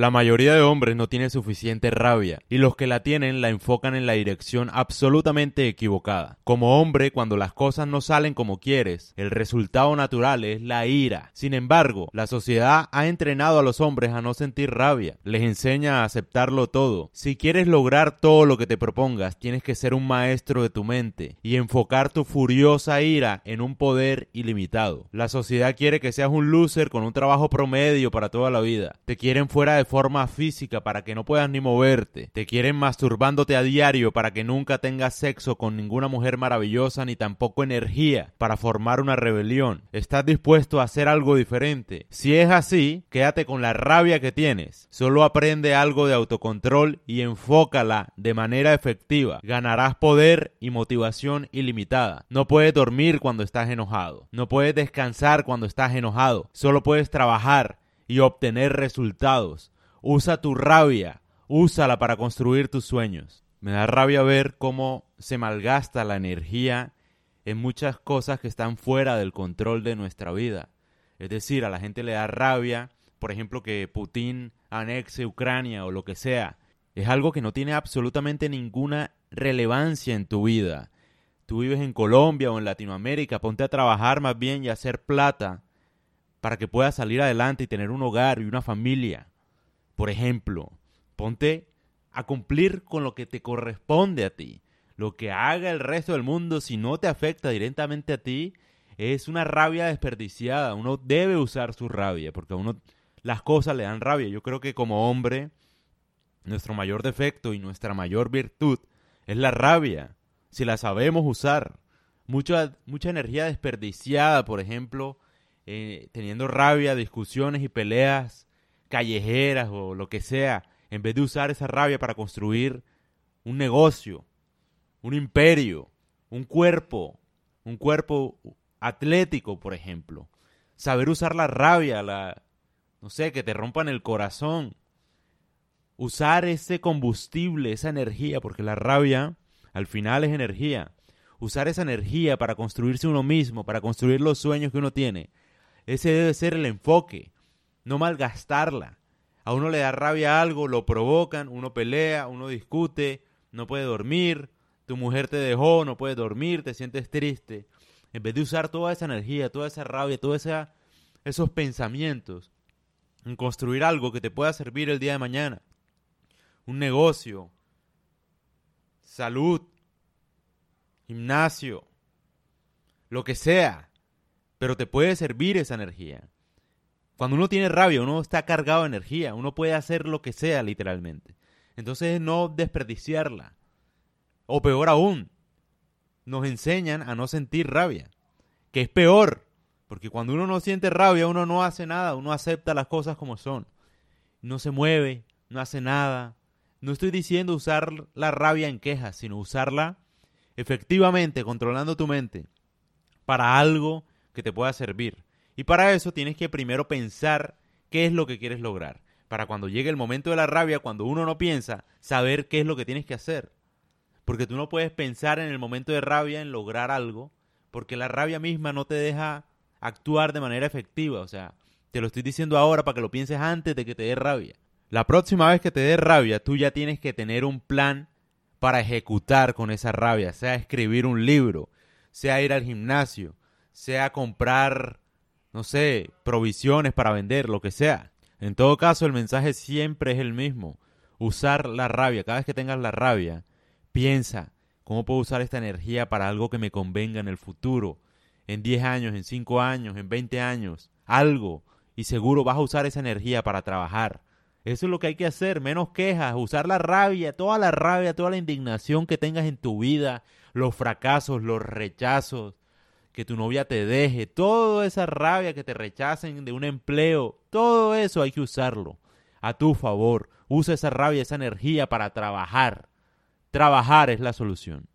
La mayoría de hombres no tiene suficiente rabia y los que la tienen la enfocan en la dirección absolutamente equivocada. Como hombre, cuando las cosas no salen como quieres, el resultado natural es la ira. Sin embargo, la sociedad ha entrenado a los hombres a no sentir rabia, les enseña a aceptarlo todo. Si quieres lograr todo lo que te propongas, tienes que ser un maestro de tu mente y enfocar tu furiosa ira en un poder ilimitado. La sociedad quiere que seas un loser con un trabajo promedio para toda la vida. Te quieren fuera de forma física para que no puedas ni moverte. Te quieren masturbándote a diario para que nunca tengas sexo con ninguna mujer maravillosa ni tampoco energía para formar una rebelión. Estás dispuesto a hacer algo diferente. Si es así, quédate con la rabia que tienes. Solo aprende algo de autocontrol y enfócala de manera efectiva. Ganarás poder y motivación ilimitada. No puedes dormir cuando estás enojado. No puedes descansar cuando estás enojado. Solo puedes trabajar y obtener resultados. Usa tu rabia, úsala para construir tus sueños. Me da rabia ver cómo se malgasta la energía en muchas cosas que están fuera del control de nuestra vida. Es decir, a la gente le da rabia, por ejemplo, que Putin anexe Ucrania o lo que sea. Es algo que no tiene absolutamente ninguna relevancia en tu vida. Tú vives en Colombia o en Latinoamérica, ponte a trabajar más bien y a hacer plata para que puedas salir adelante y tener un hogar y una familia. Por ejemplo, ponte a cumplir con lo que te corresponde a ti. Lo que haga el resto del mundo, si no te afecta directamente a ti, es una rabia desperdiciada. Uno debe usar su rabia, porque a uno las cosas le dan rabia. Yo creo que como hombre, nuestro mayor defecto y nuestra mayor virtud es la rabia, si la sabemos usar. Mucha, mucha energía desperdiciada, por ejemplo, eh, teniendo rabia, discusiones y peleas callejeras o lo que sea, en vez de usar esa rabia para construir un negocio, un imperio, un cuerpo, un cuerpo atlético, por ejemplo. Saber usar la rabia, la, no sé, que te rompan el corazón. Usar ese combustible, esa energía, porque la rabia al final es energía. Usar esa energía para construirse uno mismo, para construir los sueños que uno tiene. Ese debe ser el enfoque, no malgastarla. A uno le da rabia algo, lo provocan, uno pelea, uno discute, no puede dormir, tu mujer te dejó, no puedes dormir, te sientes triste. En vez de usar toda esa energía, toda esa rabia, todos esos pensamientos en construir algo que te pueda servir el día de mañana. Un negocio, salud, gimnasio, lo que sea pero te puede servir esa energía. Cuando uno tiene rabia, uno está cargado de energía, uno puede hacer lo que sea literalmente. Entonces no desperdiciarla. O peor aún, nos enseñan a no sentir rabia, que es peor, porque cuando uno no siente rabia, uno no hace nada, uno acepta las cosas como son. No se mueve, no hace nada. No estoy diciendo usar la rabia en quejas, sino usarla efectivamente, controlando tu mente, para algo que te pueda servir. Y para eso tienes que primero pensar qué es lo que quieres lograr. Para cuando llegue el momento de la rabia, cuando uno no piensa, saber qué es lo que tienes que hacer. Porque tú no puedes pensar en el momento de rabia en lograr algo, porque la rabia misma no te deja actuar de manera efectiva. O sea, te lo estoy diciendo ahora para que lo pienses antes de que te dé rabia. La próxima vez que te dé rabia, tú ya tienes que tener un plan para ejecutar con esa rabia, sea escribir un libro, sea ir al gimnasio, sea comprar, no sé, provisiones para vender, lo que sea. En todo caso, el mensaje siempre es el mismo. Usar la rabia. Cada vez que tengas la rabia, piensa, ¿cómo puedo usar esta energía para algo que me convenga en el futuro? En 10 años, en 5 años, en 20 años, algo. Y seguro vas a usar esa energía para trabajar. Eso es lo que hay que hacer, menos quejas, usar la rabia, toda la rabia, toda la indignación que tengas en tu vida, los fracasos, los rechazos, que tu novia te deje, toda esa rabia que te rechacen de un empleo, todo eso hay que usarlo a tu favor. Usa esa rabia, esa energía para trabajar. Trabajar es la solución.